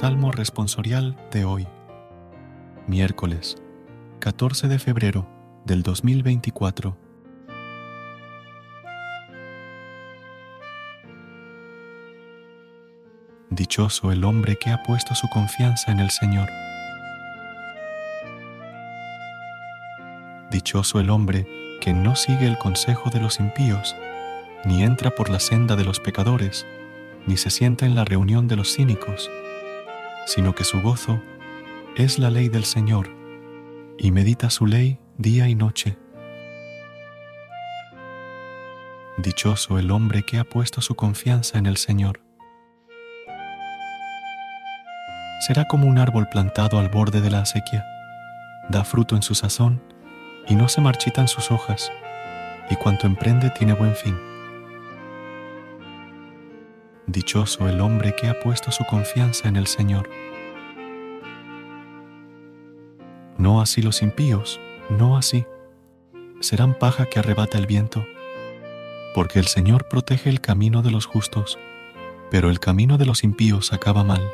Salmo responsorial de hoy, miércoles 14 de febrero del 2024. Dichoso el hombre que ha puesto su confianza en el Señor. Dichoso el hombre que no sigue el consejo de los impíos, ni entra por la senda de los pecadores, ni se sienta en la reunión de los cínicos sino que su gozo es la ley del Señor, y medita su ley día y noche. Dichoso el hombre que ha puesto su confianza en el Señor. Será como un árbol plantado al borde de la acequia, da fruto en su sazón, y no se marchitan sus hojas, y cuanto emprende tiene buen fin. Dichoso el hombre que ha puesto su confianza en el Señor. No así los impíos, no así. Serán paja que arrebata el viento, porque el Señor protege el camino de los justos, pero el camino de los impíos acaba mal.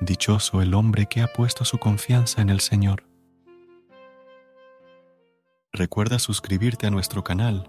Dichoso el hombre que ha puesto su confianza en el Señor. Recuerda suscribirte a nuestro canal